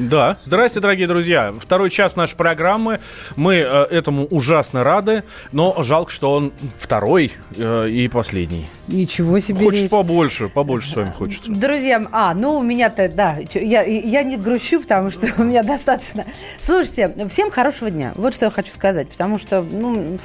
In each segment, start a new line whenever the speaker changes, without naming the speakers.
Да, здрасте, дорогие друзья. Второй час нашей программы. Мы э, этому ужасно рады, но жалко, что он второй э, и последний.
Ничего себе.
Хочется
речь.
побольше, побольше с вами хочется.
Друзья, а, ну у меня-то, да, я, я не грущу, потому что у меня достаточно. Слушайте, всем хорошего дня. Вот что я хочу сказать, потому что, ну,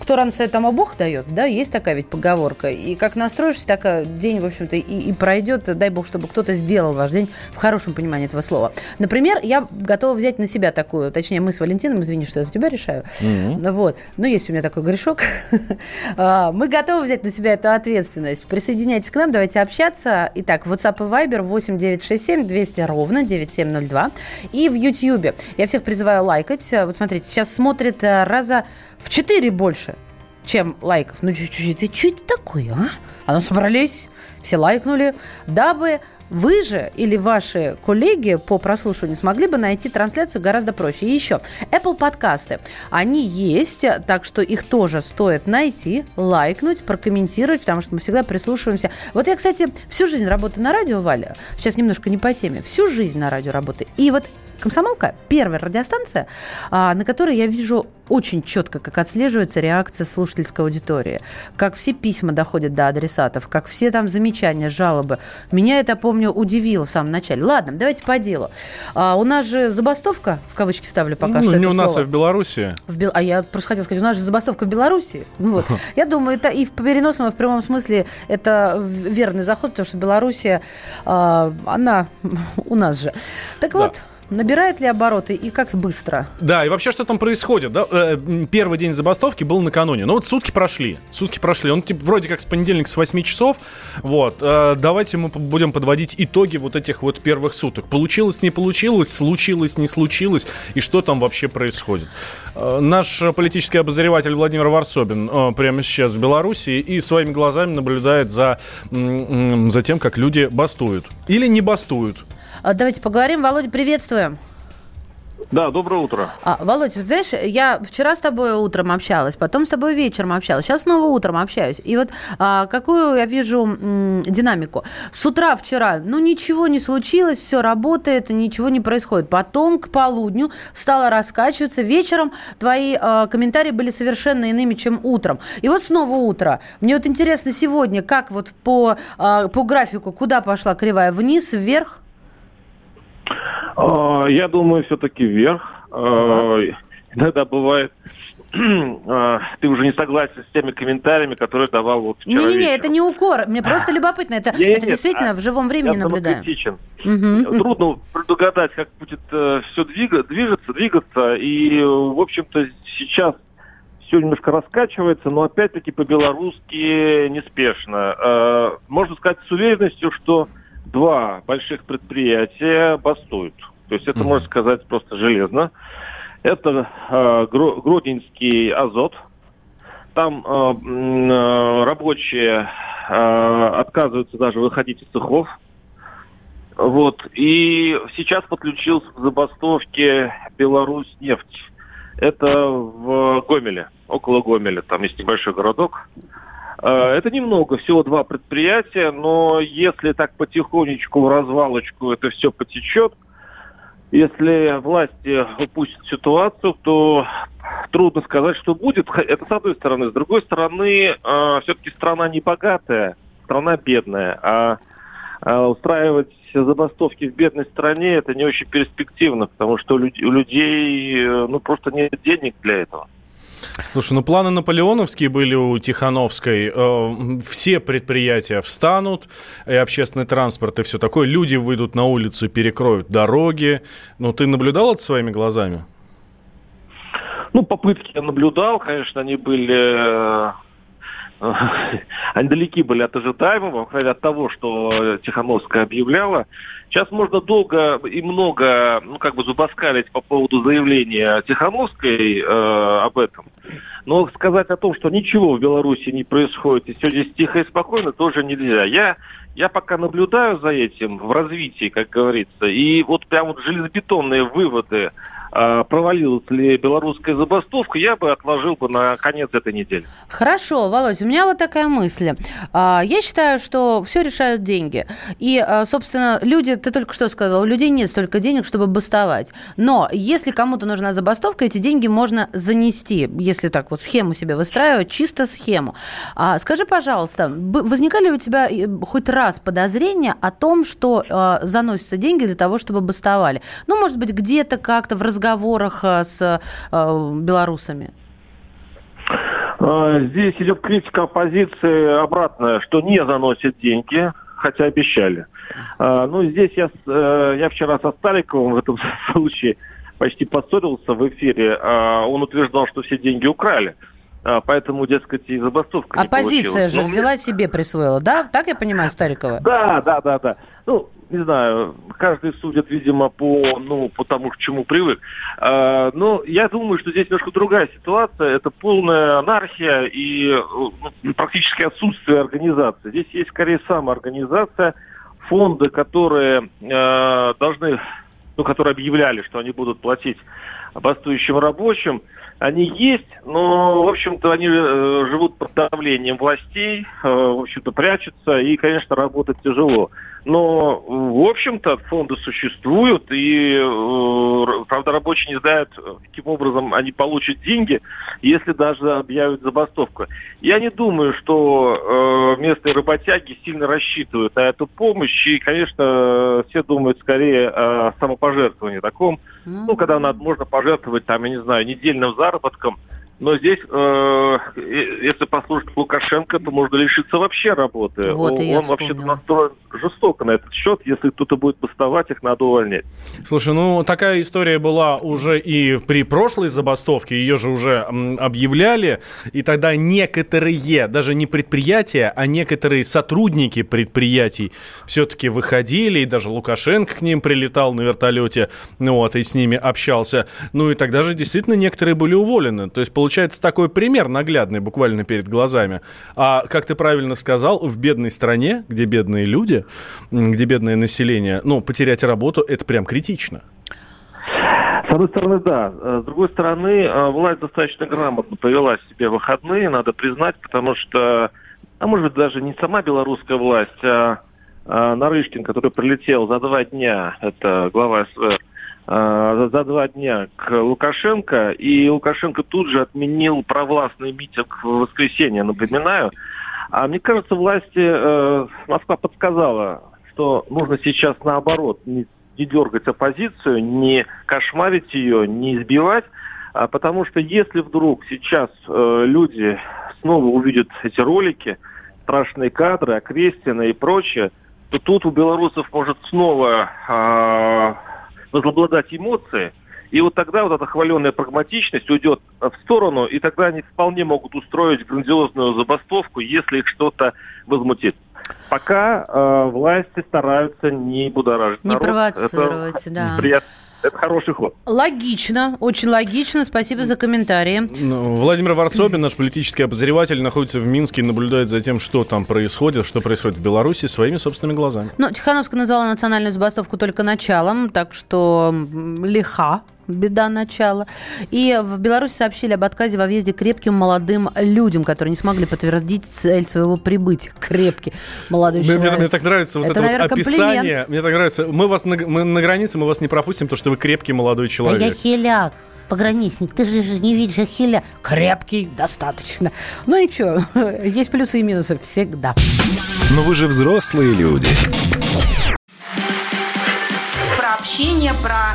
кто рано встает, тому Бог дает, да, есть такая ведь поговорка. И как настроишься, так э, день, в общем-то, и, и пройдет. Дай Бог, чтобы кто-то сделал ваш день в хорошем понимании этого слова. Например, я готова взять на себя такую, точнее, мы с Валентином, извини, что я за тебя решаю. Вот. Ну, есть у меня такой грешок. А, Мы готовы взять на себя эту ответственность. Присоединяйтесь к нам, давайте общаться. Итак, WhatsApp и Viber 8967 200 ровно 9702. И в YouTube. Я всех призываю лайкать. Вот смотрите, сейчас смотрит э, раза в 4 больше, чем лайков. Ну, чуть-чуть, это что это такое, а? А ну, собрались, все лайкнули, дабы вы же или ваши коллеги по прослушиванию смогли бы найти трансляцию гораздо проще. И еще, Apple подкасты, они есть, так что их тоже стоит найти, лайкнуть, прокомментировать, потому что мы всегда прислушиваемся. Вот я, кстати, всю жизнь работаю на радио, Валя, сейчас немножко не по теме, всю жизнь на радио работаю. И вот Комсомолка – первая радиостанция, а, на которой я вижу очень четко, как отслеживается реакция слушательской аудитории, как все письма доходят до адресатов, как все там замечания, жалобы. Меня это, помню, удивило в самом начале. Ладно, давайте по делу. А, у нас же забастовка, в кавычки ставлю пока
ну,
что
не
это
у нас,
слово.
а в Беларуси.
В Бел- А я просто хотела сказать, у нас же забастовка в Беларуси. Ну Вот. Я думаю, это и в переносном, и в прямом смысле это верный заход, потому что Белоруссия, а, она у нас же. Так вот, набирает ли обороты и как быстро?
Да, и вообще, что там происходит? Да? Э, Первый день забастовки был накануне. Ну вот сутки прошли. Сутки прошли. Он типа, вроде как с понедельника с 8 часов. Вот. Э, Давайте мы будем подводить итоги вот этих вот первых суток. Получилось, не получилось, случилось, не случилось. И что там вообще происходит? Э, Наш политический обозреватель Владимир Варсобин прямо сейчас в Беларуси и своими глазами наблюдает за, за тем, как люди бастуют. Или не бастуют.
А, Давайте поговорим. Володя, приветствуем.
Да, доброе утро.
А, Володь, вот знаешь, я вчера с тобой утром общалась, потом с тобой вечером общалась, сейчас снова утром общаюсь. И вот а, какую я вижу м, динамику. С утра вчера, ну, ничего не случилось, все работает, ничего не происходит. Потом к полудню стало раскачиваться. Вечером твои а, комментарии были совершенно иными, чем утром. И вот снова утро. Мне вот интересно сегодня, как вот по, а, по графику, куда пошла кривая? Вниз, вверх?
А, Я думаю, все-таки вверх. А, Иногда бывает, а, ты уже не согласен с теми комментариями, которые давал вот вчера
Не-не-не, это не укор. Мне просто любопытно. Это,
Не-не-не,
это действительно
а
в живом времени
Я
наблюдаю. Мгм.
Трудно предугадать, как будет все двигаться, двигаться. И, в общем-то, сейчас все немножко раскачивается, но опять-таки по-белорусски неспешно. Э, Можно сказать с уверенностью, что два больших предприятия бастуют. То есть это можно сказать просто железно. Это э, Гро- Гродненский азот. Там э, э, рабочие э, отказываются даже выходить из цехов. Вот. И сейчас подключился к забастовке Беларусь нефть. Это в Гомеле, около Гомеля, там есть небольшой городок. Э, Это немного, всего два предприятия, но если так потихонечку в развалочку это все потечет, если власти упустят ситуацию, то трудно сказать, что будет. Это с одной стороны. С другой стороны, все-таки страна не богатая, страна бедная, а а устраивать забастовки в бедной стране это не очень перспективно, потому что у людей э, ну просто нет денег для этого.
Слушай, ну планы наполеоновские были у Тихановской. Э, Все предприятия встанут, и общественный транспорт, и все такое. Люди выйдут на улицу, перекроют дороги. Ну, ты наблюдал это своими глазами?
Ну, попытки я наблюдал, конечно, они были... Они далеки были от ожидаемого, мере, от того, что Тихановская объявляла. Сейчас можно долго и много, ну, как бы зубоскалить по поводу заявления Тихановской э, об этом. Но сказать о том, что ничего в Беларуси не происходит, и все здесь тихо и спокойно, тоже нельзя. Я, я пока наблюдаю за этим в развитии, как говорится, и вот прям вот железобетонные выводы провалилась ли белорусская забастовка, я бы отложил бы на конец этой недели.
Хорошо, Володь, у меня вот такая мысль. А, я считаю, что все решают деньги. И, а, собственно, люди, ты только что сказал, у людей нет столько денег, чтобы бастовать. Но если кому-то нужна забастовка, эти деньги можно занести, если так вот схему себе выстраивать, чисто схему. Скажи, пожалуйста, возникали у тебя э, хоть раз подозрения о том, что заносятся деньги для того, чтобы бастовали? Ну, может быть, где-то как-то в разговоре разговорах э, с э, белорусами?
А, здесь идет критика оппозиции обратная, что не заносят деньги, хотя обещали. А, ну, здесь я, э, я вчера со Сталиковым в этом случае почти поссорился в эфире. А, он утверждал, что все деньги украли. Поэтому, дескать, и забастовка
Оппозиция же Но взяла себе, присвоила, да? Так я понимаю, Старикова?
Да, да, да, да. Ну, не знаю, каждый судит, видимо, по, ну, по тому, к чему привык. А, но я думаю, что здесь немножко другая ситуация. Это полная анархия и ну, практически отсутствие организации. Здесь есть скорее самоорганизация, фонды, которые э, должны, ну, которые объявляли, что они будут платить бастующим рабочим, они есть, но, в общем-то, они э, живут под давлением властей, э, в общем-то, прячутся, и, конечно, работать тяжело. Но, в общем-то, фонды существуют, и, э, правда, рабочие не знают, каким образом они получат деньги, если даже объявят забастовку. Я не думаю, что местные работяги сильно рассчитывают на эту помощь, и, конечно, все думают скорее о самопожертвовании таком, ну, когда надо, можно пожертвовать, там, я не знаю, недельным заработком, но здесь, э, если послушать Лукашенко, то можно лишиться вообще работы.
Вот
Он вообще-то настроен жестоко на этот счет. Если кто-то будет бастовать, их надо увольнять.
Слушай, ну такая история была уже и при прошлой забастовке. Ее же уже объявляли. И тогда некоторые, даже не предприятия, а некоторые сотрудники предприятий все-таки выходили. И даже Лукашенко к ним прилетал на вертолете. Ну вот, и с ними общался. Ну и тогда же действительно некоторые были уволены. То есть, получается такой пример наглядный буквально перед глазами. А, как ты правильно сказал, в бедной стране, где бедные люди, где бедное население, ну, потерять работу, это прям критично.
С одной стороны, да. С другой стороны, э, власть достаточно грамотно повела себе выходные, надо признать, потому что, а может быть, даже не сама белорусская власть, а, а Нарышкин, который прилетел за два дня, это глава СВР, Э, за два дня к Лукашенко, и Лукашенко тут же отменил провластный митинг в воскресенье, напоминаю. А мне кажется, власти э, Москва подсказала, что нужно сейчас наоборот не, не дергать оппозицию, не кошмарить ее, не избивать, а потому что если вдруг сейчас э, люди снова увидят эти ролики, страшные кадры, Окрестина и прочее, то тут у белорусов может снова э, возобладать эмоции, и вот тогда вот эта хваленая прагматичность уйдет в сторону, и тогда они вполне могут устроить грандиозную забастовку, если их что-то возмутит. Пока э, власти стараются не будоражить
Не народ. провоцировать, Это да.
Приятно. Это хороший ход.
Логично, очень логично. Спасибо за комментарии.
Ну, Владимир Варсобин, наш политический обозреватель, находится в Минске и наблюдает за тем, что там происходит, что происходит в Беларуси своими собственными глазами.
Ну, Тихановская назвала национальную забастовку только началом, так что лиха беда начала. И в Беларуси сообщили об отказе во въезде крепким молодым людям, которые не смогли подтвердить цель своего прибытия. Крепкий молодой
мне,
человек.
Мне, мне так нравится вот это, это наверное, вот описание. Комплимент. Мне так нравится. Мы вас на, мы на границе, мы вас не пропустим, потому что вы крепкий молодой человек. Да
я хиляк пограничник, ты же не видишь Ахиля. Крепкий, достаточно. Ну ничего, есть плюсы и минусы всегда.
Но вы же взрослые люди
общение, про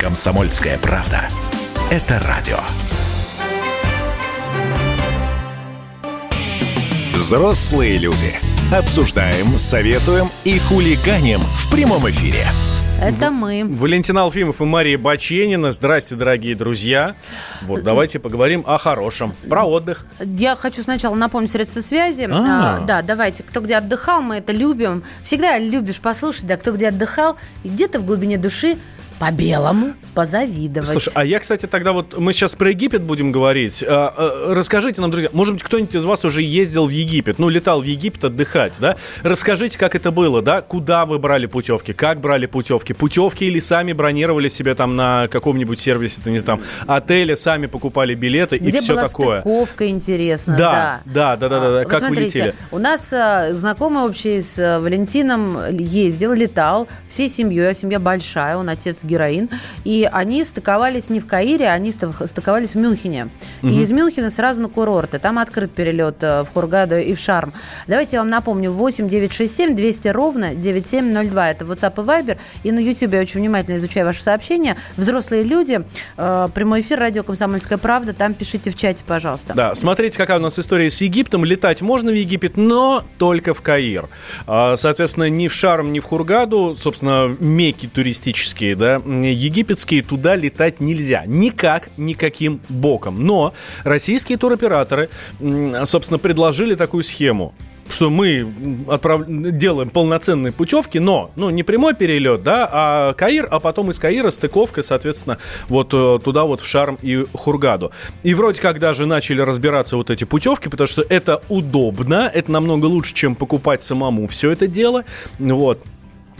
Комсомольская правда. Это радио. Взрослые люди. Обсуждаем, советуем и хулиганим в прямом эфире.
Это мы.
Валентин Алфимов и Мария Баченина. Здрасте, дорогие друзья. Вот, давайте поговорим о хорошем. Про отдых.
Я хочу сначала напомнить средства связи.
А.
А, да, давайте. Кто где отдыхал, мы это любим. Всегда любишь послушать, да, кто где отдыхал. И где-то в глубине души по-белому позавидовать.
Слушай, а я, кстати, тогда вот мы сейчас про Египет будем говорить. А, а, Расскажите нам, друзья, может быть, кто-нибудь из вас уже ездил в Египет, ну, летал в Египет отдыхать, да? Расскажите, как это было, да? Куда вы брали путевки, как брали путевки? Путевки или сами бронировали себе там на каком-нибудь сервисе, ты не знаю, там, отеле, сами покупали билеты и
Где
все
была
такое?
стыковка, интересно,
Да,
да.
да, да, да, да, да.
А,
Как
вы
летели?
У нас знакомый общий с Валентином ездил, летал всей семьей, а семья большая, он отец героин, и они стыковались не в Каире, они стык- стыковались в Мюнхене. И из Мюнхена сразу на курорты. Там открыт перелет э, в Хургаду и в Шарм. Давайте я вам напомню, 8 967 200 ровно 9702. Это WhatsApp и Viber. И на YouTube я очень внимательно изучаю ваши сообщения. Взрослые люди, э, прямой эфир, радио «Комсомольская правда». Там пишите в чате, пожалуйста.
Да, смотрите, какая у нас история с Египтом. Летать можно в Египет, но только в Каир. А, Соответственно, ни в Шарм, ни в Хургаду, собственно, меки туристические, да, египетские, туда летать нельзя. Никак, никаким боком. Но российские туроператоры, собственно, предложили такую схему что мы отправ- делаем полноценные путевки, но, ну, не прямой перелет, да, а Каир, а потом из Каира стыковка, соответственно, вот э, туда вот в Шарм и Хургаду. И вроде как даже начали разбираться вот эти путевки, потому что это удобно, это намного лучше, чем покупать самому все это дело, вот.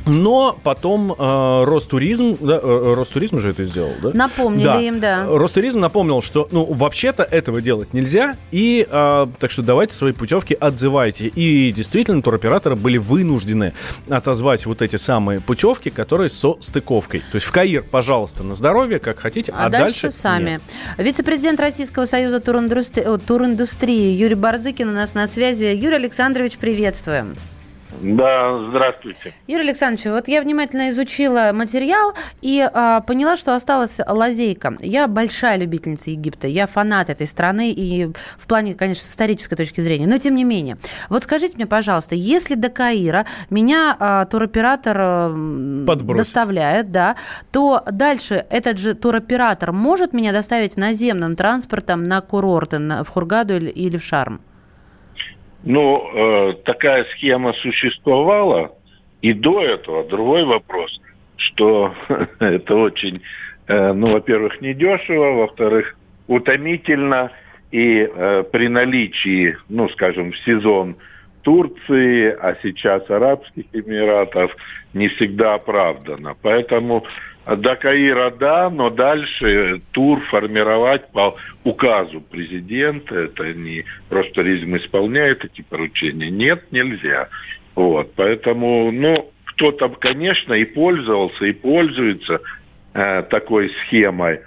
Но потом э, Ростуризм, да, э, Ростуризм же это сделал, да?
Напомнили им, да.
Ростуризм напомнил, что, ну, вообще-то этого делать нельзя, и э, так что давайте свои путевки отзывайте. И действительно, туроператоры были вынуждены отозвать вот эти самые путевки, которые со стыковкой. То есть в Каир, пожалуйста, на здоровье, как хотите, а,
А, дальше, сами.
нет.
Вице-президент Российского союза туриндустрии, о, туриндустрии Юрий Барзыкин у нас на связи. Юрий Александрович, приветствуем.
Да, здравствуйте.
Юрий Александрович, вот я внимательно изучила материал и а, поняла, что осталась лазейка. Я большая любительница Египта, я фанат этой страны и в плане, конечно, с исторической точки зрения, но тем не менее. Вот скажите мне, пожалуйста, если до Каира меня а, туроператор
Подбросит.
доставляет, да, то дальше этот же туроператор может меня доставить наземным транспортом на курорты на- в Хургаду или, или в Шарм?
Ну, э, такая схема существовала и до этого. Другой вопрос, что это очень, э, ну, во-первых, недешево, во-вторых, утомительно, и э, при наличии, ну, скажем, в сезон Турции, а сейчас Арабских Эмиратов, не всегда оправдано. Поэтому до Каира да, но дальше тур формировать по указу президента, это не просто туризм исполняет эти поручения, нет, нельзя. Вот, поэтому, ну, кто-то, конечно, и пользовался, и пользуется э, такой схемой,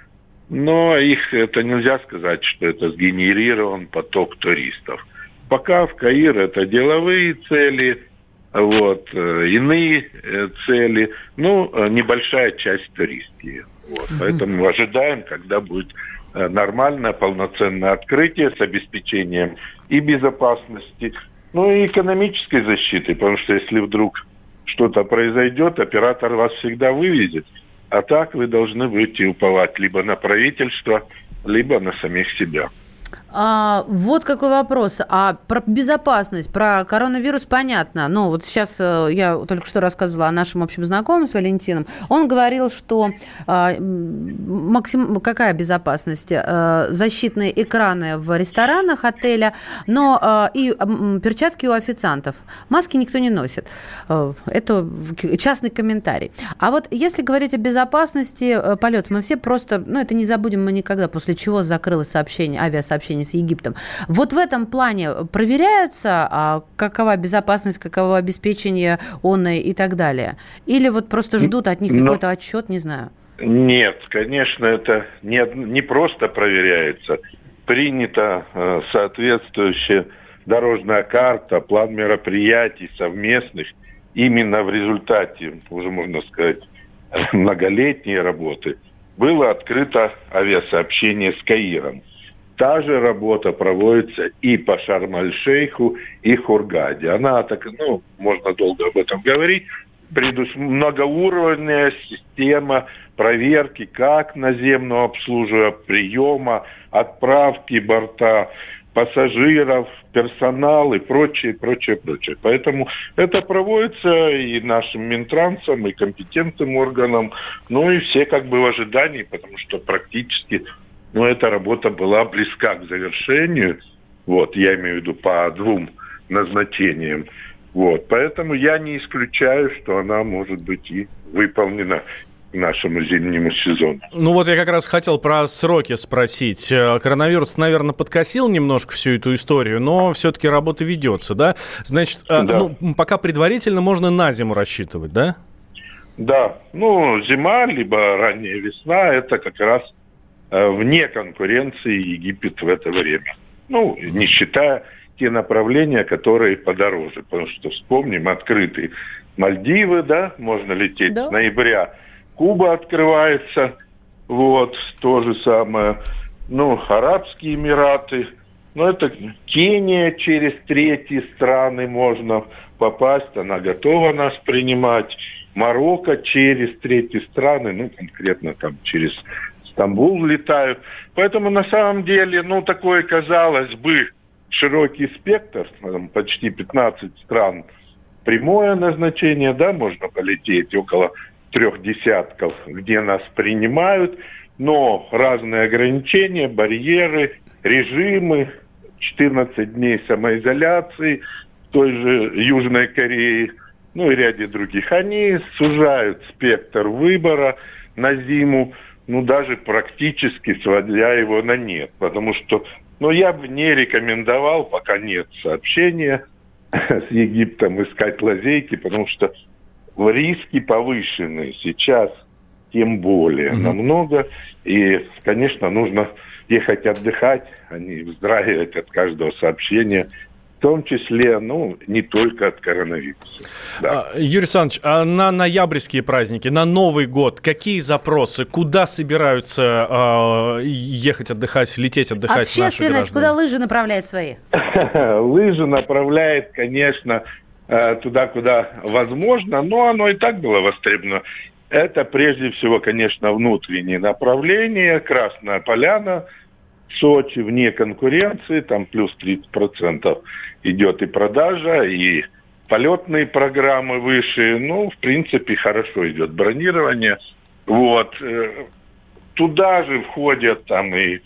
но их это нельзя сказать, что это сгенерирован поток туристов. Пока в Каир это деловые цели, вот, э, иные э, цели, ну, э, небольшая часть туристские. Вот, Поэтому ожидаем, когда будет нормальное, полноценное открытие с обеспечением и безопасности, ну и экономической защиты, потому что если вдруг что-то произойдет, оператор вас всегда вывезет. А так вы должны будете уповать либо на правительство, либо на самих себя.
А, вот какой вопрос. А про безопасность, про коронавирус понятно. Ну, вот сейчас э, я только что рассказывала о нашем общем знакомом с Валентином. Он говорил, что а, максим... какая безопасность? Э, защитные экраны в ресторанах отеля, но а, и перчатки у официантов. Маски никто не носит. Это частный комментарий. А вот если говорить о безопасности полетов, мы все просто, ну, это не забудем мы никогда, после чего закрылось сообщение, авиасообщение с Египтом. Вот в этом плане проверяется, а, какова безопасность, каково обеспечение он и так далее? Или вот просто ждут от них
Но-
какой-то отчет, не знаю.
Нет, конечно, это не, не просто проверяется. Принята э, соответствующая дорожная карта, план мероприятий совместных. Именно в результате, уже можно сказать, многолетней работы было открыто авиасообщение с Каиром. Та же работа проводится и по Шарм-аль-Шейху, и Хургаде. Она так, ну, можно долго об этом говорить, предус... многоуровневая система проверки как наземного обслуживания, приема, отправки борта, пассажиров, персонал и прочее, прочее, прочее. Поэтому это проводится и нашим Минтрансом, и компетентным органам, ну и все как бы в ожидании, потому что практически ну, эта работа была близка к завершению. Вот, я имею в виду по двум назначениям. Вот, поэтому я не исключаю, что она может быть и выполнена нашему зимнему сезону.
Ну вот я как раз хотел про сроки спросить. Э, коронавирус, наверное, подкосил немножко всю эту историю, но все-таки работа ведется, да? Значит, э, да. Ну, пока предварительно можно на зиму рассчитывать, да?
Да, ну зима, либо ранняя весна, это как раз вне конкуренции Египет в это время. Ну, не считая те направления, которые подороже. Потому что вспомним, открытые Мальдивы, да, можно лететь да. с ноября. Куба открывается, вот, то же самое. Ну, Арабские Эмираты. Ну, это Кения через третьи страны можно попасть, она готова нас принимать. Марокко через третьи страны, ну, конкретно там через Стамбул летают. Поэтому на самом деле, ну, такое, казалось бы, широкий спектр, там, почти 15 стран, прямое назначение, да, можно полететь около трех десятков, где нас принимают, но разные ограничения, барьеры, режимы, 14 дней самоизоляции в той же Южной Корее, ну и ряде других, они сужают спектр выбора на зиму, ну даже практически сводя его на нет, потому что но я бы не рекомендовал, пока нет сообщения с Египтом, искать лазейки, потому что риски повышены сейчас тем более mm-hmm. намного. И, конечно, нужно ехать отдыхать, а не вздрагивать от каждого сообщения том числе, ну, не только от коронавируса.
Да. А, Юрий Александрович, а на ноябрьские праздники, на Новый год, какие запросы, куда собираются э, ехать отдыхать, лететь отдыхать
Общественность, куда лыжи направляет свои?
Лыжи направляет, конечно, э, туда, куда возможно, но оно и так было востребовано. Это прежде всего, конечно, внутренние направления, Красная Поляна – Сочи вне конкуренции, там плюс 30% идет и продажа, и полетные программы выше. Ну, в принципе, хорошо идет бронирование. Вот. Э, туда же входят там и,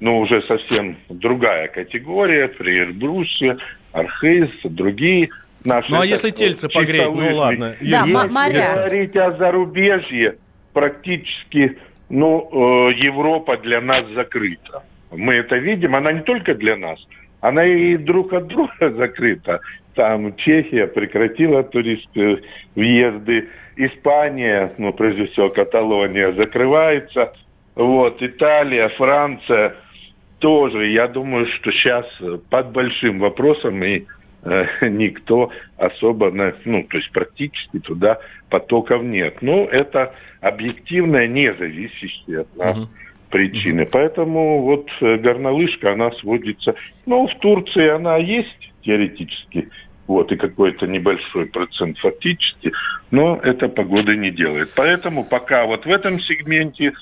ну, уже совсем другая категория, при Эльбрусе, Архиз, другие наши...
Ну, а если тельце погреть, ну, ладно.
Да,
если моря. говорить о зарубежье, практически, ну, э, Европа для нас закрыта мы это видим, она не только для нас, она и друг от друга закрыта. Там Чехия прекратила туристские въезды, Испания, ну, прежде всего, Каталония закрывается, вот, Италия, Франция тоже. Я думаю, что сейчас под большим вопросом и э, никто особо, ну, то есть практически туда потоков нет. Ну, это объективное, не зависящее от нас. Uh-huh причины. Поэтому вот э, горнолыжка, она сводится... Ну, в Турции она есть теоретически, вот, и какой-то небольшой процент фактически, но это погода не делает. Поэтому пока вот в этом сегменте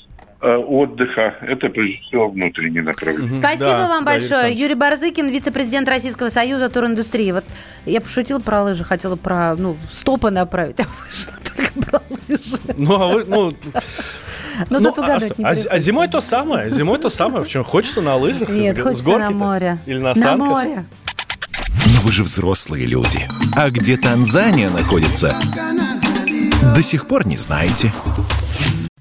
э, отдыха. Это, прежде всего, внутреннее направление.
Спасибо да, вам большое. Да, Юрий Барзыкин, вице-президент Российского союза туриндустрии. Вот я пошутила про лыжи, хотела про ну, стопы направить, а вышла только про лыжи.
Ну, а вы, ну,
ну, ну тут а, что?
а, а зимой то самое. Зимой то самое. Почему? Хочется на лыжах?
Нет,
с,
хочется с на море.
Или на санках?
На море.
Но вы же взрослые люди. А где Танзания находится, до сих пор не знаете.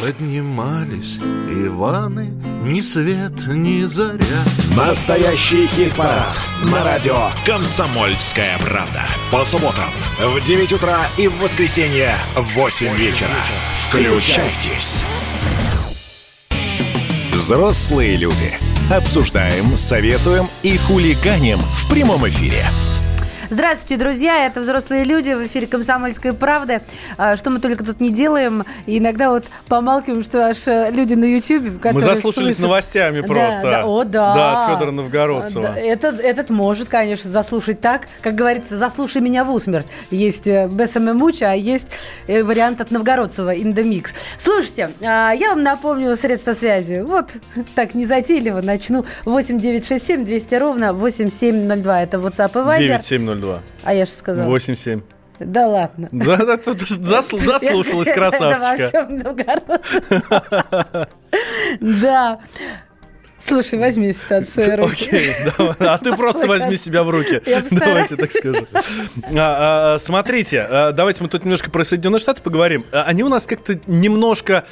Поднимались Иваны ни свет, ни заря.
Настоящий хит-парад на радио «Комсомольская правда». По субботам в 9 утра и в воскресенье в 8 вечера. Включайтесь. Взрослые люди. Обсуждаем, советуем и хулиганим в прямом эфире.
Здравствуйте, друзья. Это «Взрослые люди» в эфире «Комсомольской правды». А, Что мы только тут не делаем. И иногда вот помалкиваем, что аж э, люди на которые
Мы заслушались
слышат-
новостями
Да,
просто.
да, о, да.
Да, от Федора Новгородцева.
Да, этот, этот может, конечно, заслушать так. Как говорится, заслушай меня в усмерть. Есть э, Бесаме Муча, а есть э, вариант от Новгородцева in the mix. Слушайте, а, я вам напомню средства связи. Вот так незатейливо начну. 8 967 200 ровно 8702. Это WhatsApp и Viber.
9702.
А я что сказала?
87.
Да ладно.
Да, да, тут засл- Заслушалась
во
красавчика.
всем. Да. Слушай, возьми ситуацию в свои руки.
Окей, а ты просто возьми себя в руки. Давайте так скажу. А, а, Смотрите, а, давайте мы тут немножко про Соединенные Штаты поговорим. Они у нас как-то немножко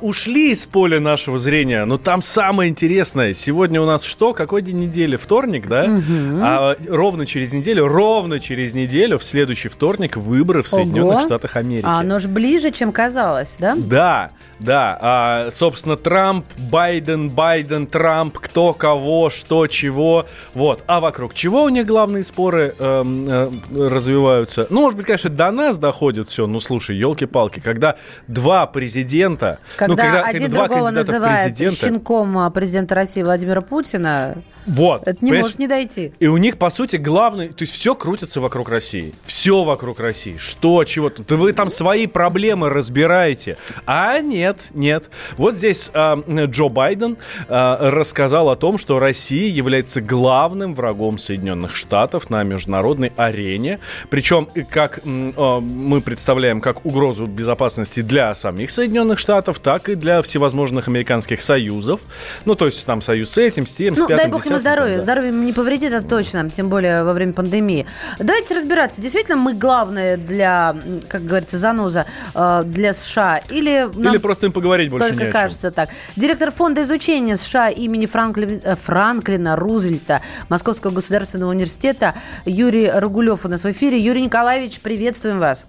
ушли из поля нашего зрения, но там самое интересное. Сегодня у нас что? Какой день недели? Вторник, да? А ровно через неделю, ровно через неделю, в следующий вторник, выборы в Соединенных
Ого.
Штатах Америки.
А оно же ближе, чем казалось, да?
Да, да. Собственно, Трамп, Байден, Байден, Трамп, кто кого, что, чего. Вот. А вокруг чего у них главные споры эм, э, развиваются? Ну, может быть, конечно, до нас доходит все. Ну, слушай, елки-палки, когда два президента...
Когда,
ну, когда,
один
когда два
другого
кандидата в
называет
президенты...
щенком а, президента России Владимира Путина,
Вот.
это не может не дойти.
И у них, по сути, главный... То есть все крутится вокруг России. Все вокруг России. Что, чего. Да вы там свои проблемы разбираете. А нет, нет. Вот здесь а, Джо Байден а, рассказал о том, что Россия является главным врагом Соединенных Штатов на международной арене. Причем, как а, мы представляем, как угрозу безопасности для самих Соединенных Штатов, так и для всевозможных американских союзов. Ну, то есть там союз с этим, с тем, с
Ну,
пятым,
дай бог ему здоровья.
да.
Здоровье не повредит, это точно, тем более во время пандемии. Давайте разбираться, действительно мы главное для, как говорится, заноза э, для США или нам
Или просто им поговорить больше не
только
о чем.
кажется так. Директор фонда изучения США имени Франкли- э, Франклина Рузвельта Московского государственного университета Юрий Рогулев у нас в эфире. Юрий Николаевич, приветствуем вас.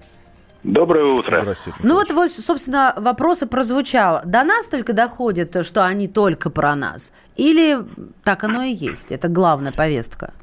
Доброе утро.
Ну вот, вот, собственно, вопрос и прозвучал. До нас только доходит, что они только про нас? Или так оно и есть? Это главная повестка.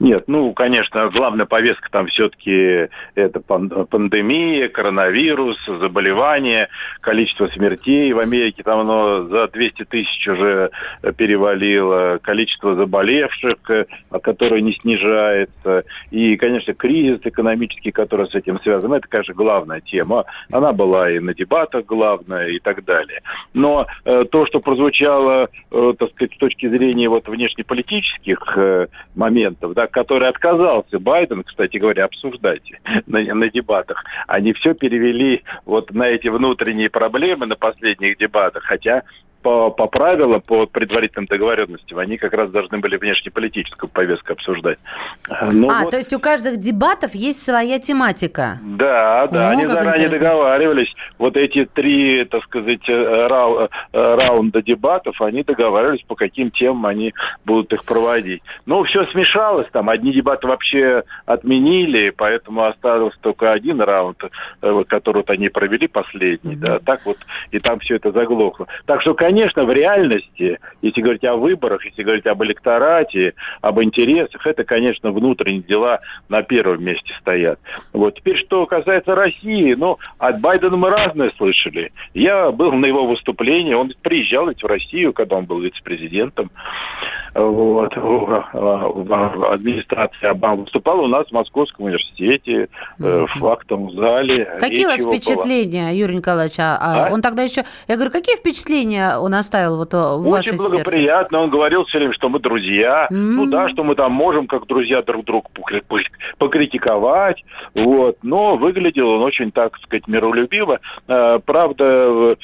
Нет, ну, конечно, главная повестка там все-таки это пан- пандемия, коронавирус, заболевания, количество смертей в Америке, там оно за 200 тысяч уже перевалило, количество заболевших, э, которое не снижается, и, конечно, кризис экономический, который с этим связан, это, конечно, главная тема. Она была и на дебатах главная, и так далее. Но э, то, что прозвучало, э, так сказать, с точки зрения вот внешнеполитических э, моментов, да, который отказался Байден, кстати говоря, обсуждать на, на дебатах, они все перевели вот на эти внутренние проблемы на последних дебатах, хотя по, по правилам, по предварительным договоренностям, они как раз должны были внешнеполитическую повестку обсуждать. Ну
а,
вот-
то есть у каждых дебатов есть своя тематика.
да, да,
О,
они
как
заранее
интересно.
договаривались. Вот эти три, так сказать, э, рау- э, раунда дебатов, они договаривались, по каким темам они будут их проводить. Ну, все смешалось там. Одни дебаты вообще отменили, поэтому остался только один раунд, э, который вот они провели последний. Да, так вот, и там все это заглохло. Так что, конечно, в реальности, если говорить о выборах, если говорить об электорате, об интересах, это, конечно, внутренние дела на первом месте стоят. Вот. Теперь, что касается России, ну, от Байдена мы разное слышали. Я был на его выступлении, он приезжал ведь в Россию, когда он был вице-президентом. Вот. В администрации Обамы выступал у нас в Московском университете, э, в актовом зале.
Какие у вас впечатления, Юрий Николаевич? А, а
А?
Он тогда еще... Я говорю, какие впечатления он оставил вот э, в
Очень
сердце?
благоприятно. Он говорил все время, что мы друзья.
М.
Ну да, что мы там можем как друзья друг друга покри- пок- покритиковать. Вот. Но выглядел он очень, так сказать, миролюбиво. Э, Правда, э,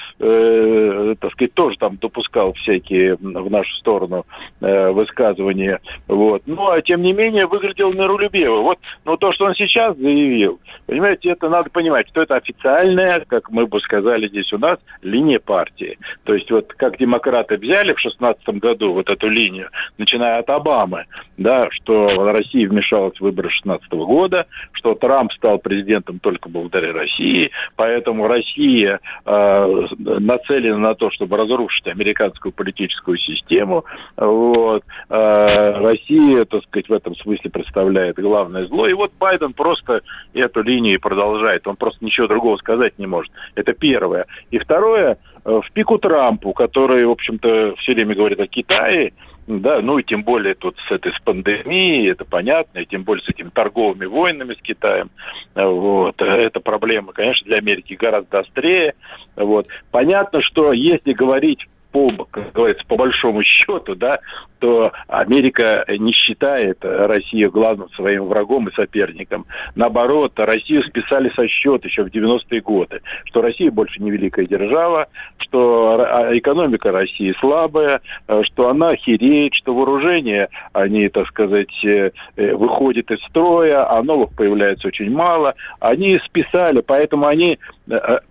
так сказать, тоже там допускал всякие в нашу сторону э, высказывания. Вот. Ну, а тем не менее, выглядел миролюбиво. Вот, но то, что он сейчас заявил, понимаете, это надо понимать, что это официальная, как мы бы сказали здесь у нас, линия партии. То есть вот как демократы взяли в 2016 году вот эту линию, начиная от Обамы, да, что Россия вмешалась в выборы 2016 года, что Трамп стал президентом только благодаря России, поэтому Россия э, нацелена на то, чтобы разрушить американскую политическую систему. Вот. Э, Россия, так сказать, в этом смысле представляет главное зло. И вот Байден просто эту линию продолжает. Он просто ничего другого сказать не может. Это первое. И второе, э, в пику Трампу, который, в общем-то, все время говорит о Китае, да, ну и тем более тут с этой с пандемией, это понятно, и тем более с этими торговыми войнами с Китаем, вот, эта проблема, конечно, для Америки гораздо острее, вот. Понятно, что если говорить по, как говорится, по большому счету, да, то Америка не считает Россию главным своим врагом и соперником. Наоборот, Россию списали со счета еще в 90-е годы, что Россия больше не великая держава, что экономика России слабая, что она хереет, что вооружение, они, так сказать, э, выходят из строя, а новых появляется очень мало. Они списали, поэтому они э,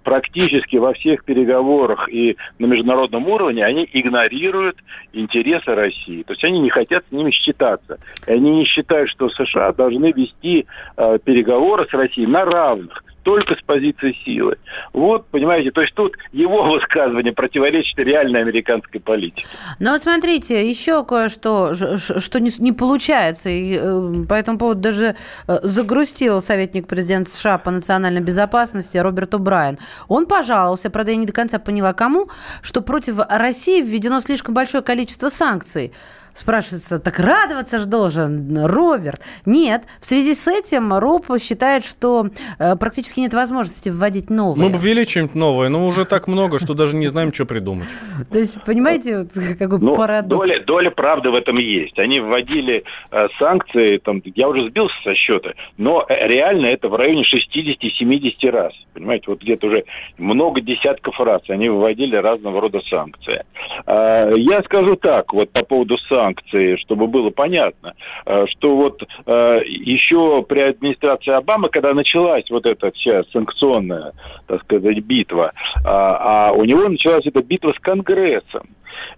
практически во всех переговорах и на международном уровне они игнорируют интересы России. То есть они не хотят с ними считаться. И они не считают, что США должны вести э, переговоры с Россией на равных только с позиции силы. Вот, понимаете, то есть тут его высказывание противоречит реальной американской политике.
Но вот смотрите, еще кое-что, что не, получается, и э, по этому поводу даже э, загрустил советник президента США по национальной безопасности Роберт О'Брайен. Он пожаловался, правда, я не до конца поняла, кому, что против России введено слишком большое количество санкций. Спрашивается, так радоваться же должен Роберт. Нет, в связи с этим Роб считает, что э, практически нет возможности вводить новые.
Мы бы ввели что-нибудь новое, но уже так много, что даже не знаем, что придумать.
То есть, понимаете, какой ну, парадокс.
Доля, доля правды в этом есть. Они вводили э, санкции, там, я уже сбился со счета, но э, реально это в районе 60-70 раз. Понимаете, вот где-то уже много десятков раз они выводили разного рода санкции. Э, я скажу так, вот по поводу санкций санкции, чтобы было понятно, э, что вот э, еще при администрации Обамы, когда началась вот эта вся санкционная, так сказать, битва, а, а у него началась эта битва с Конгрессом.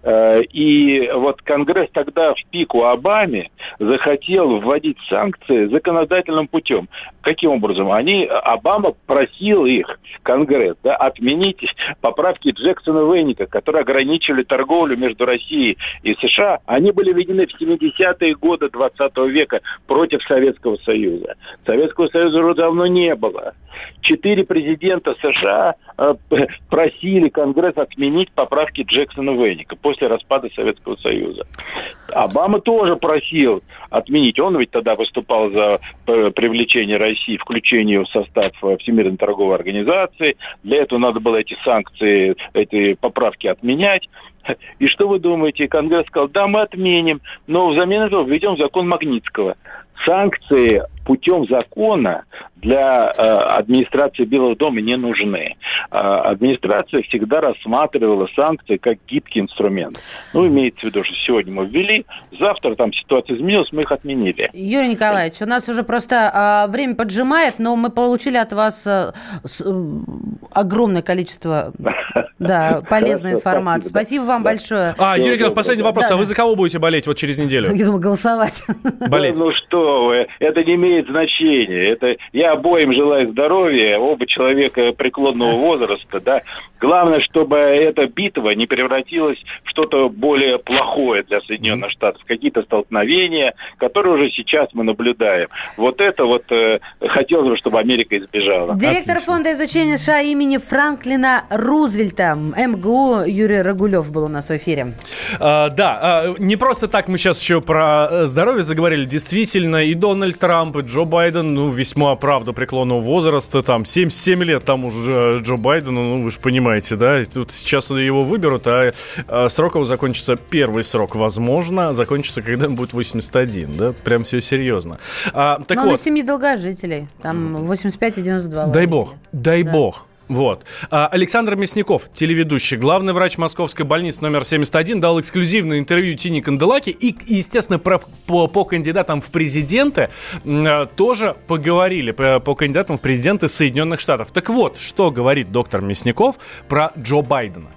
Э, и вот Конгресс тогда в пику Обаме захотел вводить санкции законодательным путем. Каким образом? Они, Обама просил их, Конгресс, да, отменить поправки Джексона Вейника, которые ограничивали торговлю между Россией и США. Они были введены в 70-е годы 20 века против Советского Союза. Советского Союза уже давно не было. Четыре президента США э, просили Конгресс отменить поправки Джексона Вейника после распада Советского Союза. Обама тоже просил отменить. Он ведь тогда выступал за э, привлечение России, включение в состав э, Всемирной торговой организации. Для этого надо было эти санкции, эти поправки отменять. И что вы думаете? Конгресс сказал, да, мы отменим, но взамен этого введем закон Магнитского. Санкции путем закона для э, администрации Белого дома не нужны. Э, администрация всегда рассматривала санкции как гибкий инструмент. Ну, имеется в виду, что сегодня мы ввели, завтра там ситуация изменилась, мы их отменили.
Юрий Николаевич, у нас уже просто э, время поджимает, но мы получили от вас э, с, э, огромное количество да, полезной информации. Спасибо вам большое.
А, Юрий Николаевич, последний вопрос. А вы за кого будете болеть вот через неделю?
Я думаю, голосовать.
Болеть. Ну что вы, это не имеет значения. Это я обоим желаю здоровья, оба человека преклонного возраста, да. Главное, чтобы эта битва не превратилась в что-то более плохое для Соединенных Штатов, какие-то столкновения, которые уже сейчас мы наблюдаем. Вот это вот э, хотелось бы, чтобы Америка избежала.
Директор Отлично. фонда изучения США имени Франклина Рузвельта, МГУ Юрий Рагулев был у нас в эфире.
А, да, а, не просто так мы сейчас еще про э, здоровье заговорили. Действительно, и Дональд Трамп, и Джо Байден, ну, весьма, правда, преклонного возраста, там, 77 лет там уже Джо Байдену, ну, вы же понимаете, да, и тут сейчас его выберут, а, а срок его закончится, первый срок, возможно, закончится, когда ему будет 81, да, прям все серьезно.
А, так Но вот. на семьи долгожителей, там 85 и 92
Дай бог, дай да. бог Вот. А, Александр Мясников, телеведущий, главный врач Московской больницы номер 71, дал эксклюзивное интервью Тине Канделаки. И, естественно, про, по, по кандидатам в президенты а, тоже поговорили, по, по кандидатам в президенты Соединенных Штатов. Так вот, что говорит доктор Мясников про Джо Байдена.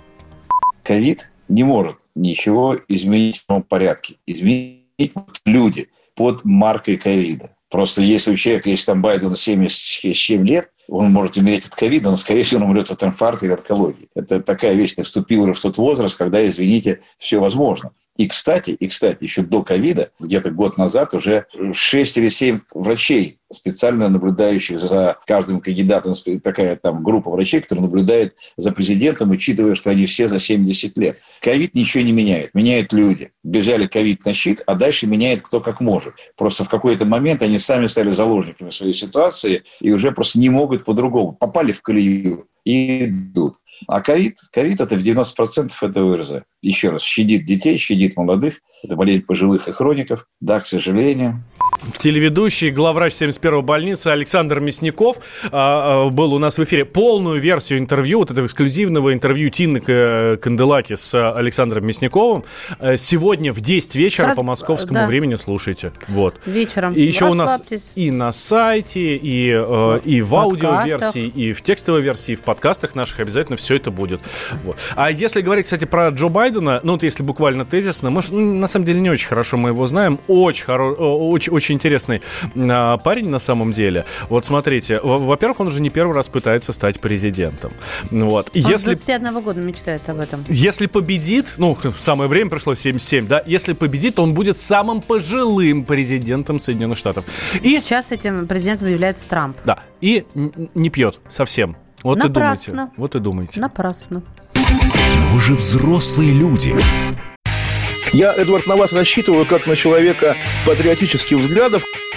Ковид не может ничего изменить в том порядке. Изменить люди под маркой ковида. Просто если у человека, если там Байдену 77 лет, он может умереть от ковида, но, скорее всего, он умрет от инфаркта или онкологии. Это такая вещь, ты вступил уже в тот возраст, когда, извините, все возможно. И, кстати, и, кстати, еще до ковида, где-то год назад, уже 6 или 7 врачей, специально наблюдающих за каждым кандидатом, такая там группа врачей, которые наблюдают за президентом, учитывая, что они все за 70 лет. Ковид ничего не меняет. Меняют люди. Бежали ковид на щит, а дальше меняет кто как может. Просто в какой-то момент они сами стали заложниками своей ситуации и уже просто не могут по-другому. Попали в колею и идут. А ковид, ковид это в 90% это ОРЗ. Еще раз, щадит детей, щадит молодых. Это болезнь пожилых и хроников. Да, к сожалению.
Телеведущий, главврач 71-го больницы Александр Мясников а, был у нас в эфире. Полную версию интервью, вот этого эксклюзивного интервью Тины Канделаки с Александром Мясниковым э, сегодня в 10 вечера Сразу, по московскому да. времени слушайте. Вот.
Вечером.
И еще у нас и на сайте, и, э, и в аудиоверсии, и в текстовой версии, и в подкастах наших обязательно все это будет. Вот. А если говорить, кстати, про Джо Байдена, ну вот если буквально тезисно, мы ну, на самом деле не очень хорошо мы его знаем, очень, хоро... очень, очень интересный а, парень на самом деле. Вот смотрите, во-первых, он уже не первый раз пытается стать президентом. Вот.
Он если... с 21 года мечтает об этом.
Если победит, ну, самое время пришло 77, да, если победит, он будет самым пожилым президентом Соединенных Штатов.
И... Сейчас этим президентом является Трамп.
Да, и не пьет совсем. Вот
Напрасно.
и думайте. Вот и думайте.
Напрасно.
Но вы же взрослые люди.
Я, Эдвард, на вас рассчитываю как на человека патриотических взглядов.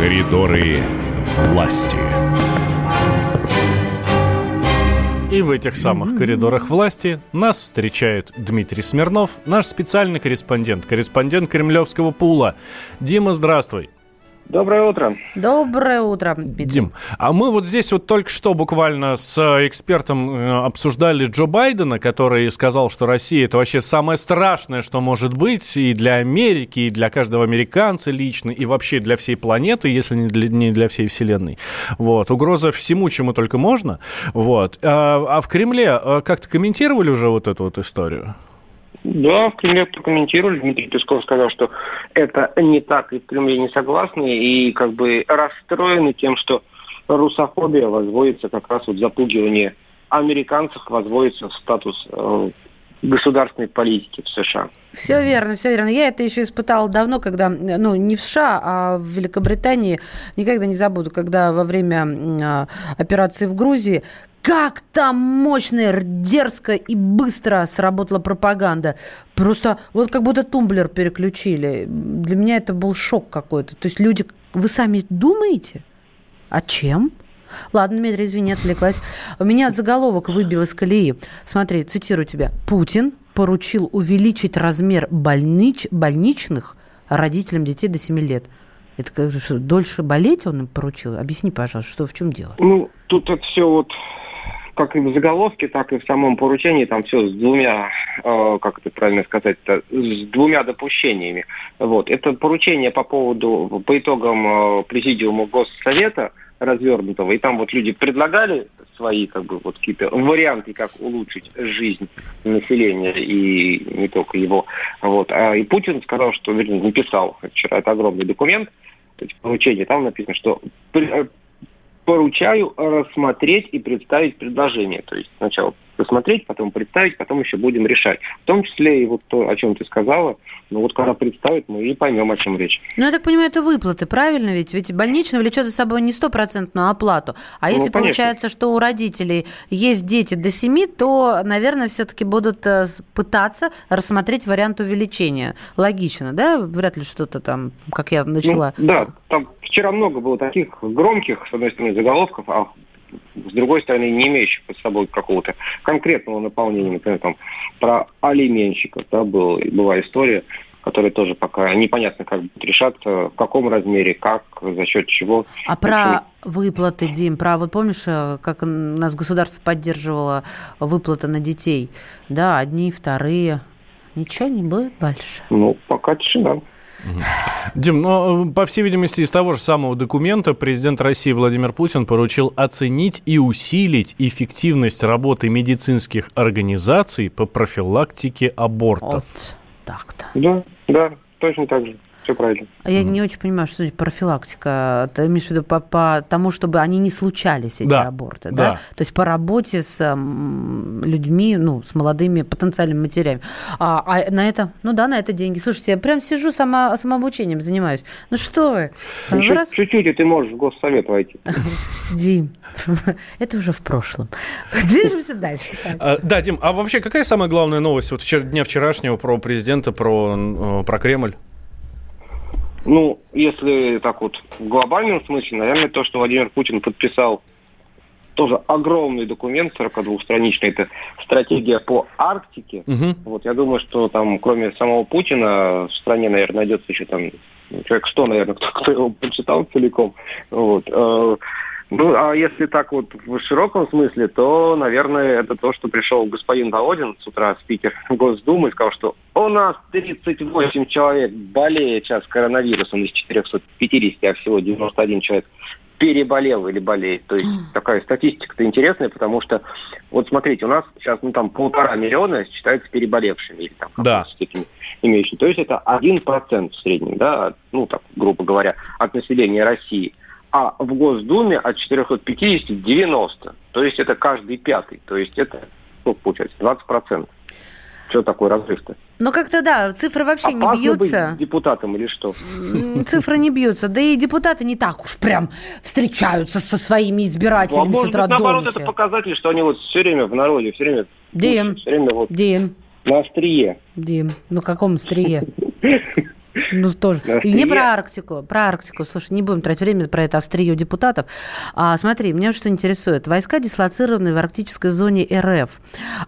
Коридоры власти.
И в этих самых коридорах власти нас встречает Дмитрий Смирнов, наш специальный корреспондент, корреспондент кремлевского пула. Дима, здравствуй.
Доброе утро.
Доброе утро, Дмитрий.
Дим, а мы вот здесь вот только что буквально с экспертом э, обсуждали Джо Байдена, который сказал, что Россия это вообще самое страшное, что может быть и для Америки, и для каждого американца лично, и вообще для всей планеты, если не для, не для всей Вселенной. Вот. Угроза всему, чему только можно. Вот. А, а в Кремле э, как-то комментировали уже вот эту вот историю?
Да, в Кремле прокомментировали. Дмитрий Песков сказал, что это не так, и в Кремле не согласны, и как бы расстроены тем, что русофобия возводится как раз вот запугивание американцев возводится в статус э, государственной политики в США.
Все верно, все верно. Я это еще испытала давно, когда, ну, не в США, а в Великобритании. Никогда не забуду, когда во время э, операции в Грузии как там мощно, дерзко и быстро сработала пропаганда. Просто вот как будто тумблер переключили. Для меня это был шок какой-то. То есть люди, вы сами думаете? А чем? Ладно, Дмитрий, извини, отвлеклась. У меня заголовок выбил из колеи. Смотри, цитирую тебя. Путин поручил увеличить размер больнич, больничных родителям детей до 7 лет. Это что, дольше болеть он им поручил? Объясни, пожалуйста, что в чем дело?
Ну, тут это все вот как и в заголовке, так и в самом поручении там все с двумя, э, как это правильно сказать, с двумя допущениями. Вот. Это поручение по поводу, по итогам э, президиума Госсовета развернутого, и там вот люди предлагали свои как бы вот какие-то варианты, как улучшить жизнь населения и не только его. Вот. А и Путин сказал, что, вернее, написал вчера, это огромный документ, поручение, там написано, что поручаю рассмотреть и представить предложение. То есть сначала посмотреть, потом представить, потом еще будем решать. В том числе и вот то, о чем ты сказала, ну вот когда представят, мы и поймем, о чем речь.
Ну, я так понимаю, это выплаты, правильно ведь? Ведь больничный влечет за собой не стопроцентную оплату. А
Ну,
если
конечно.
получается, что у родителей есть дети до 7, то, наверное, все-таки будут э, пытаться рассмотреть вариант увеличения. Логично, да? Вряд ли что-то там, как я начала.
Ну, да, там вчера много было таких громких, с одной стороны, заголовков, а с другой стороны, не имеющих под собой какого-то конкретного наполнения. Например, там про алименщиков да, был, была история, которая тоже пока непонятно, как будет решаться, в каком размере, как, за счет чего.
А про выплаты, Дим, про вот помнишь, э, как нас государство поддерживало выплаты на детей? Да, одни, вторые. Ничего не будет больше.
Ну, пока тишина.
Дим, ну, э, по всей видимости, из того же самого документа президент России Владимир Путин поручил оценить и усилить эффективность работы медицинских организаций по профилактике абортов.
так-то.
Да, да, точно так же. Все правильно.
А я не очень понимаю, что значит профилактика. Ты имеешь в виду по, по тому, чтобы они не случались, эти
Да,
аборты, да?
да.
То есть по работе с м, людьми, ну, с молодыми потенциальными матерями. А, а на это, ну да, на это деньги. Слушайте, я прям сижу, сама, самообучением занимаюсь. Ну что вы? Раз-
чуть-чуть, и ты можешь в госсовет войти.
Дим, это уже в прошлом. Движемся дальше.
А, Да, Дим, а вообще какая самая главная новость вот дня вчерашнего про президента, про, э, про Кремль?
Ну, если так вот в глобальном смысле, наверное, то, что Владимир Путин подписал тоже огромный документ, 42-страничный, это стратегия по Арктике.
Мгм.
Вот, я думаю, что там, кроме самого Путина, в стране, наверное, найдется еще там ну, человек 100, наверное, кто, кто его прочитал целиком. Вот. Ну, а если так вот в широком смысле, то, наверное, это то, что пришел господин Володин с утра, спикер Госдумы, и сказал, что у нас 38 человек болеет сейчас коронавирусом из 450, а всего 91 человек переболел или болеет. То есть такая статистика-то интересная, потому что, вот смотрите, у нас сейчас ну, там полтора миллиона считаются переболевшими или там
Да.
степени имеющими. То есть это 1% в среднем, да, ну так, грубо говоря, от населения России. А в Госдуме от 450 90. То есть это каждый пятый. То есть это, сколько получается, 20%. Что такое разрыв-то?
Ну как-то да, цифры вообще не
Опасно
бьются.
быть депутатом или что?
Цифры не бьются. Да и депутаты не так уж прям встречаются со своими
Ну, а
избирателями с утра
быть, наоборот, это показатель, что они вот все время в народе, все время,
Дим,
все время вот
Дим,
на острие.
Дим, ну каком острие? Ну тоже. И не про Арктику. Про Арктику. Слушай, не будем тратить время про это острие депутатов. А, смотри, меня что интересует. Войска дислоцированы в арктической зоне РФ.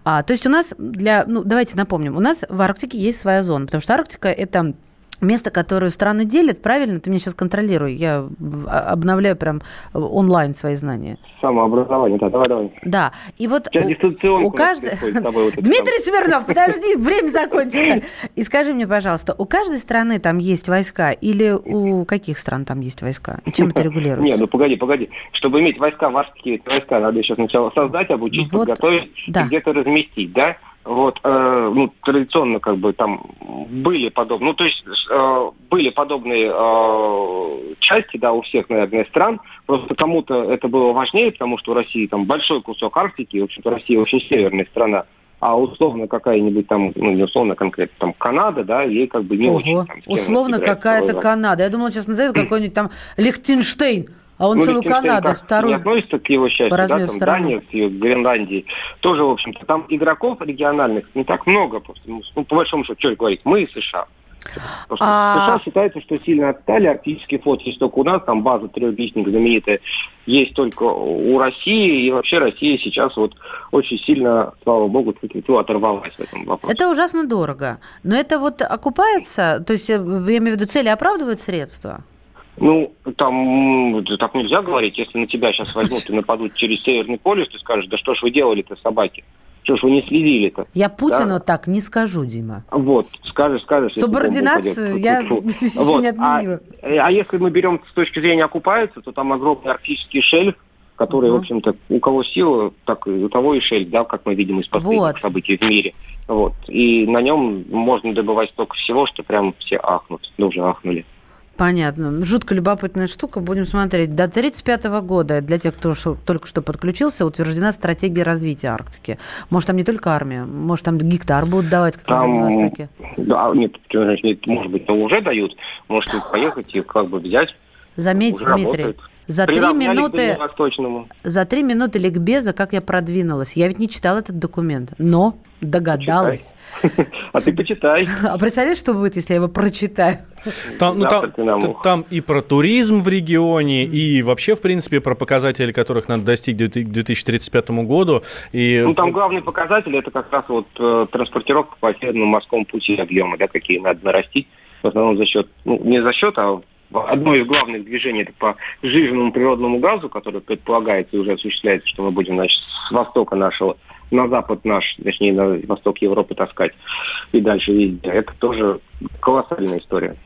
А, то есть у нас для... Ну, давайте напомним. У нас в Арктике есть своя зона. Потому что Арктика – это место, которое страны делят, правильно? Ты меня сейчас контролируй. Я а- обновляю прям онлайн свои знания.
Самообразование, да, давай, давай.
Да. И вот у, у каждой...
вот
Дмитрий Смирнов, подожди, время закончится. И скажи мне, пожалуйста, у каждой страны там есть войска или у каких стран там есть войска? И чем это регулируется?
Не, ну погоди, погоди. Чтобы иметь войска в Арктике, эти войска надо еще сначала создать, обучить,
Вот,
подготовить
да.
и где-то разместить, да? Вот, э, ну, традиционно как бы там были подобные, ну, то есть э, были подобные э, части, да, у всех, наверное, стран, просто кому-то это было важнее, потому что у России там большой кусок Арктики, в общем-то, Россия очень северная страна, а условно какая-нибудь там, ну, не условно конкретно, там Канада, да, ей как бы не очень.
Ого,
там, с кем
условно какая-то. Канада. Я думала, сейчас назовут какой-нибудь там Лихтенштейн, а он
Ну,
целую Канаду,
как не относится к его счастью, да, там
страны.
Дания с ее Гренландией. Тоже, в общем-то, там игроков региональных не так много. Просто, ну, ну, по большому счету, что говорить, мы и США. Потому что
А-
США считается, что сильно отстали, арктический флот есть только у нас, там база трехличник знаменитая есть только у России, и вообще Россия сейчас вот очень сильно, слава богу, оторвалась в этом вопросе.
Это ужасно дорого. Но это вот окупается, то есть э, я имею в виду цели оправдывают средства?
Ну, там так нельзя говорить. Если на тебя сейчас возьмут и нападут через Северный полюс, ты скажешь, да что ж вы делали-то, собаки? Что ж вы не следили-то?
Я Путину
Да.
так не скажу, Дима.
Вот, скажешь, скажешь.
Субординацию я еще
Вот,
не
а-
отменила.
э, А если мы берем с точки зрения окупается, то там огромный арктический шельф, который, в
Мгм.
общем-то, у кого сила, так у того и шельф, да, как мы видим из последних
Вот.
событий в мире. Вот. И на нем можно добывать столько всего, что прям все ахнут. Ну, уже ахнули.
Понятно. Жутко любопытная штука. Будем смотреть. До 1935 года, для тех, кто шо- только что подключился, утверждена стратегия развития Арктики. Может, там не только армия, может, там гектар будут давать, как на
Там,
Дальнем Востоке.
да, нет, нет, может быть, но уже дают. Можете поехать и как бы взять.
Заметь, Дмитрий,
работает.
За три минуты... За три минуты ликбеза, как я продвинулась. Я ведь не читала этот документ, но догадалась.
А ты почитай.
А представляешь, что будет, если я его прочитаю?
Там, ну, там, там и про туризм в регионе, и вообще, в принципе, про показатели, которых надо достичь к 2035 году. И...
Ну, там главный показатель это как раз вот э, транспортировка по северному морскому пути объема, да, какие надо нарастить. В основном за счет, ну, не за счет, а одно из главных движений это по сжиженному природному газу, который предполагается и уже осуществляется, что мы будем, значит, с востока нашего на запад наш, точнее, на восток Европы таскать и дальше везде. Это тоже колоссальная история.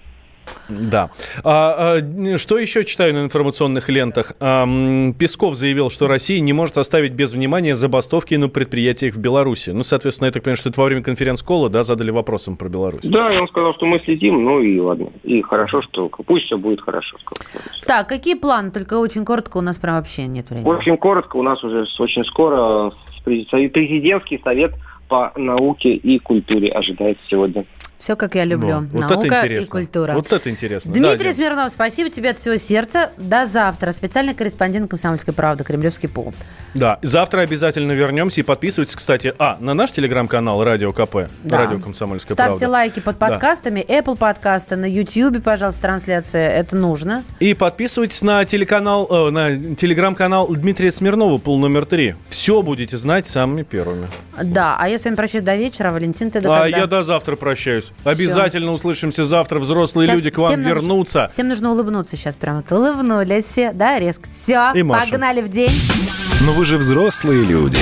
Да. А, а, что еще читаю на информационных лентах? Ам, Песков заявил, что Россия не может оставить без внимания забастовки на предприятиях в Беларуси. Ну, соответственно, я так понимаю, что это во время конференц-кола, да, задали вопросом про Беларусь.
Да, и он сказал, что мы следим, ну и ладно. И хорошо, что пусть все будет хорошо. сказал.
Так, какие планы? Только очень коротко, у нас прям вообще нет времени.
Очень коротко, у нас уже очень скоро прези- президентский совет по науке и культуре ожидается сегодня.
Все, как я люблю.
Вот, вот
Наука и культура.
Вот это интересно. Да,
Дмитрий
Дим.
Смирнов, спасибо тебе от всего сердца. До завтра. Специальный корреспондент «Комсомольской правды» Кремлевский пол.
Да, завтра обязательно вернемся и подписывайтесь, кстати, а, на наш телеграм-канал Радио КП,
Да.
Радио Комсомольская
Ставьте
правда.
лайки под
Да.
подкастами, Apple подкасты, на YouTube, пожалуйста, трансляция. Это нужно.
И подписывайтесь на телеканал, э, на телеграм-канал Дмитрия Смирнова, пол номер три. Все будете знать самыми первыми.
Да, а я с вами прощаюсь до вечера. Валентин, ты до
а
когда?
я до завтра прощаюсь. Обязательно услышимся завтра. Взрослые
Щас
люди к вам
всем нужно-
вернутся.
Всем нужно улыбнуться сейчас прямо. Вот Улыбнулись все, да, резко. Все, погнали в день.
Но вы же взрослые люди.